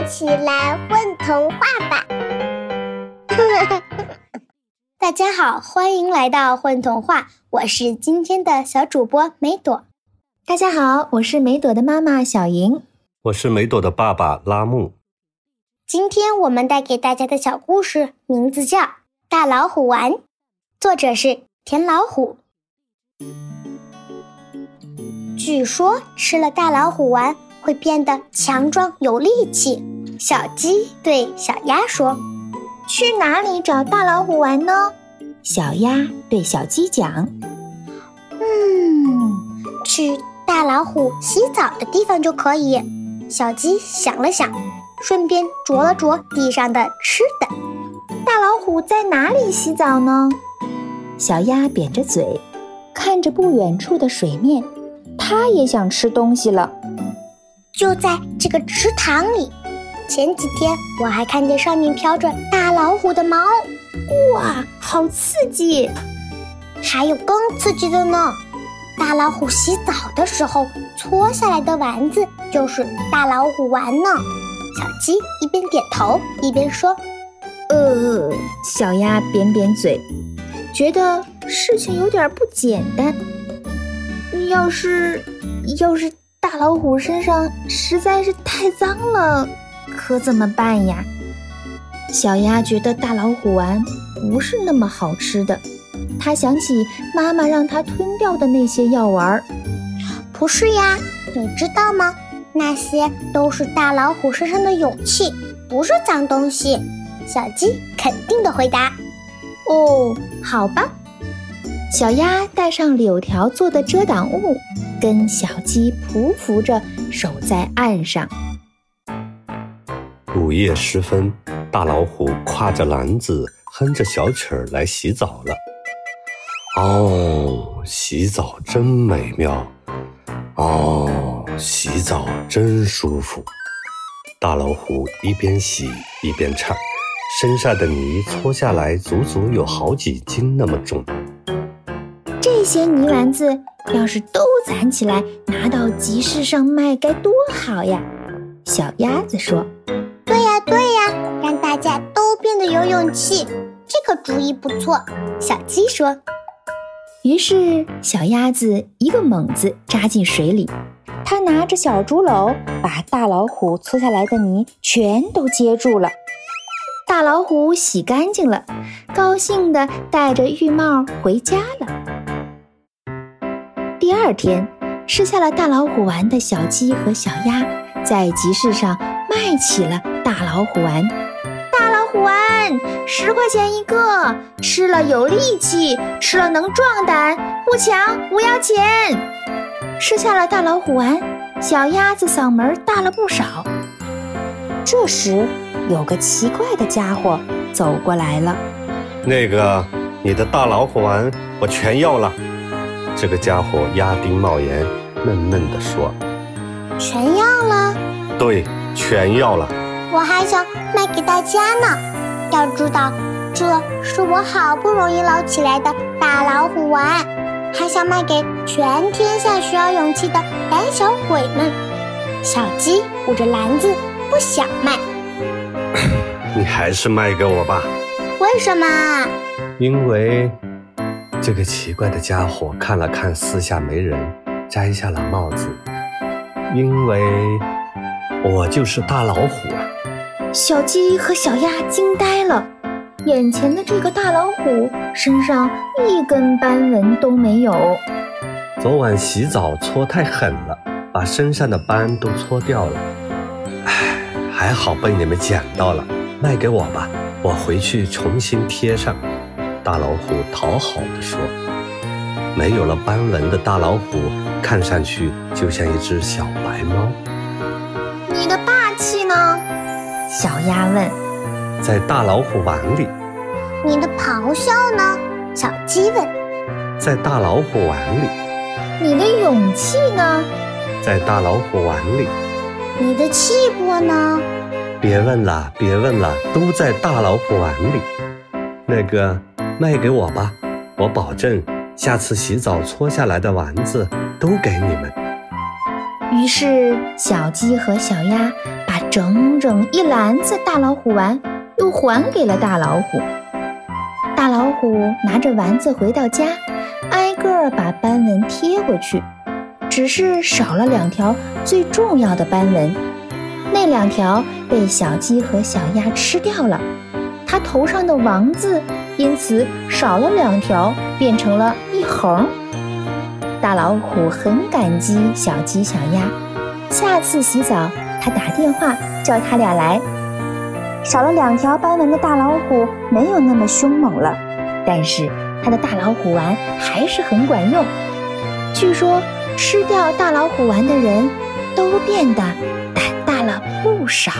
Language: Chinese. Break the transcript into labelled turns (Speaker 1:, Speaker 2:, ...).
Speaker 1: 一起来混童话吧！大家好，欢迎来到混童话，我是今天的小主播梅朵。
Speaker 2: 大家好，我是梅朵的妈妈小莹，
Speaker 3: 我是梅朵的爸爸拉木。
Speaker 1: 今天我们带给大家的小故事名字叫《大老虎丸》，作者是田老虎。据说吃了大老虎丸会变得强壮有力气。小鸡对小鸭说：“
Speaker 2: 去哪里找大老虎玩呢？”小鸭对小鸡讲：“
Speaker 1: 嗯，去大老虎洗澡的地方就可以。”小鸡想了想，顺便啄了啄地上的吃的。
Speaker 2: 大老虎在哪里洗澡呢？小鸭扁着嘴，看着不远处的水面。它也想吃东西了，
Speaker 1: 就在这个池塘里。前几天我还看见上面飘着大老虎的毛，
Speaker 2: 哇，好刺激！
Speaker 1: 还有更刺激的呢，大老虎洗澡的时候搓下来的丸子就是大老虎丸呢。小鸡一边点头一边说：“
Speaker 2: 呃。”小鸭扁扁嘴，觉得事情有点不简单。要是要是大老虎身上实在是太脏了，可怎么办呀？小鸭觉得大老虎丸不是那么好吃的，它想起妈妈让它吞掉的那些药丸。
Speaker 1: 不是呀，你知道吗？那些都是大老虎身上的勇气，不是脏东西。小鸡肯定的回答。
Speaker 2: 哦，好吧。小鸭带上柳条做的遮挡物，跟小鸡匍匐着守在岸上。
Speaker 3: 午夜时分，大老虎挎着篮子，哼着小曲儿来洗澡了。哦，洗澡真美妙！哦，洗澡真舒服！大老虎一边洗一边唱，身上的泥搓下来，足足有好几斤那么重。
Speaker 2: 这些泥丸子要是都攒起来拿到集市上卖，该多好呀！小鸭子说：“
Speaker 1: 对呀，对呀，让大家都变得有勇气，这个主意不错。”小鸡说。
Speaker 2: 于是小鸭子一个猛子扎进水里，它拿着小竹篓把大老虎搓下来的泥全都接住了。大老虎洗干净了，高兴地戴着浴帽回家了。第二天，吃下了大老虎丸的小鸡和小鸭，在集市上卖起了大老虎丸。大老虎丸十块钱一个，吃了有力气，吃了能壮胆，不抢不要钱。吃下了大老虎丸，小鸭子嗓门大了不少。这时，有个奇怪的家伙走过来了。
Speaker 3: 那个，你的大老虎丸我全要了。这个家伙压低帽檐，闷闷地说：“
Speaker 1: 全要了？
Speaker 3: 对，全要了。
Speaker 1: 我还想卖给大家呢。要知道，这是我好不容易捞起来的大老虎丸，还想卖给全天下需要勇气的胆小鬼们。”小鸡捂着篮子，不想卖。
Speaker 3: 你还是卖给我吧。
Speaker 1: 为什么？
Speaker 3: 因为。这个奇怪的家伙看了看四下没人，摘下了帽子。因为我就是大老虎啊！
Speaker 2: 小鸡和小鸭惊呆了，眼前的这个大老虎身上一根斑纹都没有。
Speaker 3: 昨晚洗澡搓太狠了，把身上的斑都搓掉了。唉，还好被你们捡到了，卖给我吧，我回去重新贴上。大老虎讨好地说：“没有了斑纹的大老虎，看上去就像一只小白猫。”
Speaker 2: 你的霸气呢？小鸭问。
Speaker 3: 在大老虎碗里。
Speaker 1: 你的咆哮呢？小鸡问。
Speaker 3: 在大老虎碗里。
Speaker 2: 你的勇气呢？
Speaker 3: 在大老虎碗里。
Speaker 1: 你的气魄呢？
Speaker 3: 别问了，别问了，都在大老虎碗里。那个。卖给我吧，我保证下次洗澡搓下来的丸子都给你们。
Speaker 2: 于是，小鸡和小鸭把整整一篮子大老虎丸又还给了大老虎。大老虎拿着丸子回到家，挨个把斑纹贴过去，只是少了两条最重要的斑纹。那两条被小鸡和小鸭吃掉了，它头上的王字因此少了两条，变成了一横。大老虎很感激小鸡小鸭，下次洗澡，他打电话叫他俩来。少了两条斑纹的大老虎没有那么凶猛了，但是它的大老虎丸还是很管用。据说吃掉大老虎丸的人都变得胆大了不少。